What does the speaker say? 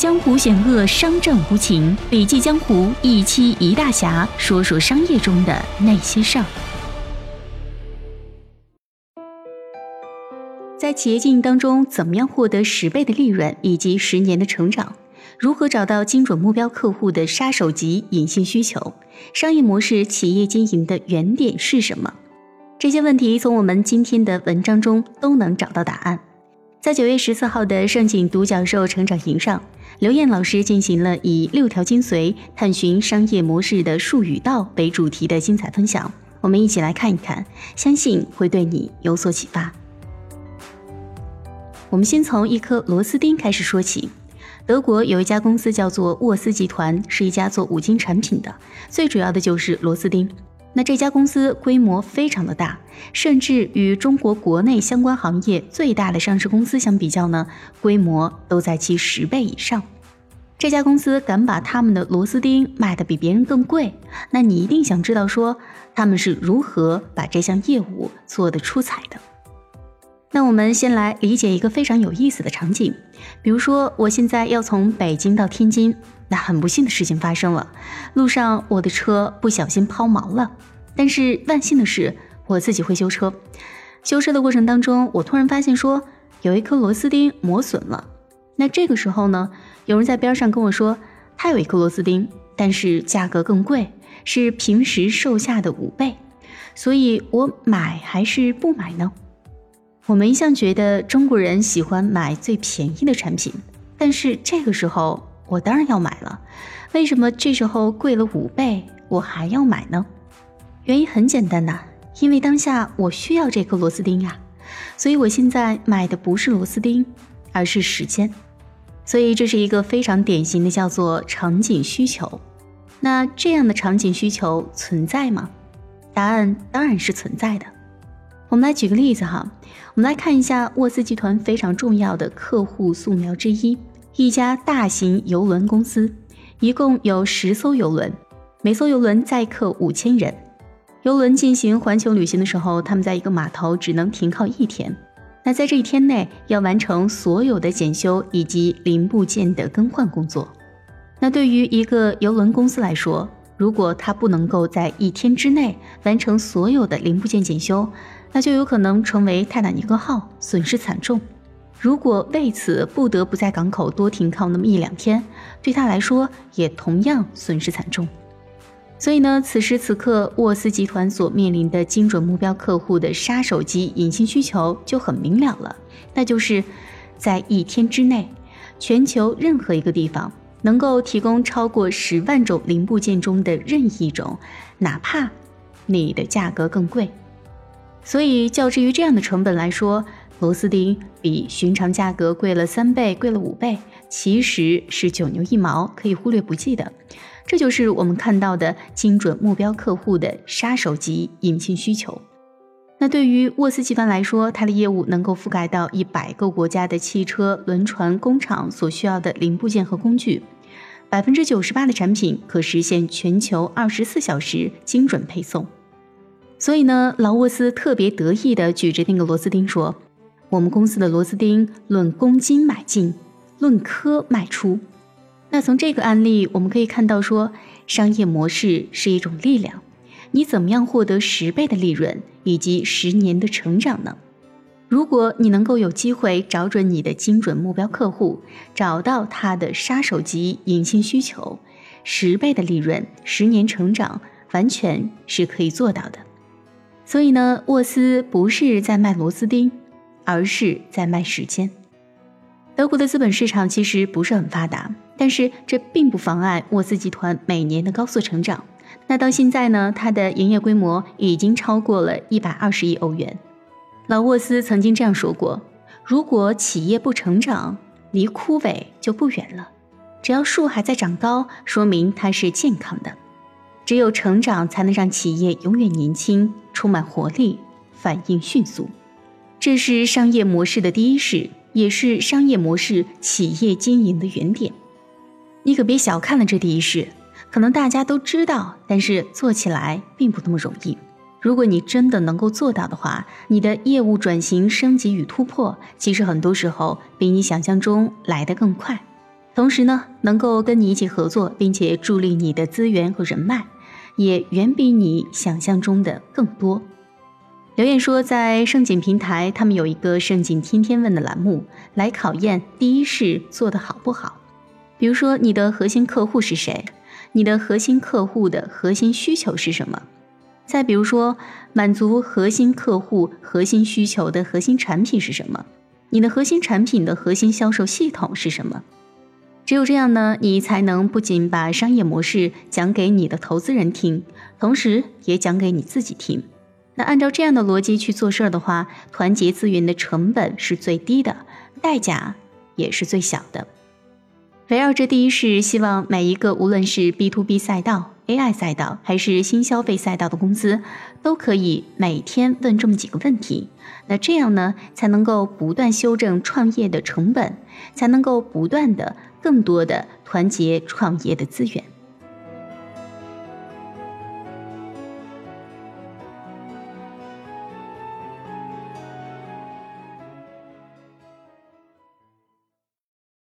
江湖险恶，商战无情。笔记江湖一期一大侠，说说商业中的那些事儿。在企业经营当中，怎么样获得十倍的利润以及十年的成长？如何找到精准目标客户的杀手级隐性需求？商业模式企业经营的原点是什么？这些问题从我们今天的文章中都能找到答案。在九月十四号的盛景独角兽成长营上。刘燕老师进行了以六条精髓探寻商业模式的术语道为主题的精彩分享，我们一起来看一看，相信会对你有所启发。我们先从一颗螺丝钉开始说起。德国有一家公司叫做沃斯集团，是一家做五金产品的，最主要的就是螺丝钉。那这家公司规模非常的大，甚至与中国国内相关行业最大的上市公司相比较呢，规模都在其十倍以上。这家公司敢把他们的螺丝钉卖得比别人更贵，那你一定想知道说他们是如何把这项业务做得出彩的。那我们先来理解一个非常有意思的场景，比如说我现在要从北京到天津。那很不幸的事情发生了，路上我的车不小心抛锚了。但是万幸的是，我自己会修车。修车的过程当中，我突然发现说有一颗螺丝钉磨损了。那这个时候呢，有人在边上跟我说，他有一颗螺丝钉，但是价格更贵，是平时售价的五倍。所以我买还是不买呢？我们一向觉得中国人喜欢买最便宜的产品，但是这个时候。我当然要买了，为什么这时候贵了五倍我还要买呢？原因很简单呐，因为当下我需要这颗螺丝钉呀，所以我现在买的不是螺丝钉，而是时间。所以这是一个非常典型的叫做场景需求。那这样的场景需求存在吗？答案当然是存在的。我们来举个例子哈，我们来看一下沃斯集团非常重要的客户素描之一。一家大型邮轮公司，一共有十艘邮轮，每艘邮轮载客五千人。邮轮进行环球旅行的时候，他们在一个码头只能停靠一天。那在这一天内，要完成所有的检修以及零部件的更换工作。那对于一个邮轮公司来说，如果它不能够在一天之内完成所有的零部件检修，那就有可能成为泰坦尼克号，损失惨重。如果为此不得不在港口多停靠那么一两天，对他来说也同样损失惨重。所以呢，此时此刻沃斯集团所面临的精准目标客户的杀手级隐性需求就很明了了，那就是在一天之内，全球任何一个地方能够提供超过十万种零部件中的任意一种，哪怕你的价格更贵。所以，较之于这样的成本来说，螺丝钉比寻常价格贵了三倍，贵了五倍，其实是九牛一毛，可以忽略不计的。这就是我们看到的精准目标客户的杀手级隐性需求。那对于沃斯集团来说，它的业务能够覆盖到一百个国家的汽车、轮船工厂所需要的零部件和工具，百分之九十八的产品可实现全球二十四小时精准配送。所以呢，劳沃斯特别得意地举着那个螺丝钉说。我们公司的螺丝钉论公斤买进，论颗卖出。那从这个案例我们可以看到，说商业模式是一种力量。你怎么样获得十倍的利润以及十年的成长呢？如果你能够有机会找准你的精准目标客户，找到他的杀手级隐性需求，十倍的利润、十年成长，完全是可以做到的。所以呢，沃斯不是在卖螺丝钉。而是在卖时间。德国的资本市场其实不是很发达，但是这并不妨碍沃斯集团每年的高速成长。那到现在呢，它的营业规模已经超过了一百二十亿欧元。老沃斯曾经这样说过：“如果企业不成长，离枯萎就不远了。只要树还在长高，说明它是健康的。只有成长，才能让企业永远年轻、充满活力、反应迅速。”这是商业模式的第一式，也是商业模式企业经营的原点。你可别小看了这第一式，可能大家都知道，但是做起来并不那么容易。如果你真的能够做到的话，你的业务转型升级与突破，其实很多时候比你想象中来得更快。同时呢，能够跟你一起合作，并且助力你的资源和人脉，也远比你想象中的更多。刘燕说，在盛景平台，他们有一个盛景天天问的栏目，来考验第一是做得好不好。比如说，你的核心客户是谁？你的核心客户的核心需求是什么？再比如说，满足核心客户核心需求的核心产品是什么？你的核心产品的核心销售系统是什么？只有这样呢，你才能不仅把商业模式讲给你的投资人听，同时也讲给你自己听。按照这样的逻辑去做事儿的话，团结资源的成本是最低的，代价也是最小的。围绕着第一是希望每一个无论是 B to B 赛道、AI 赛道还是新消费赛道的公司，都可以每天问这么几个问题。那这样呢，才能够不断修正创业的成本，才能够不断的更多的团结创业的资源。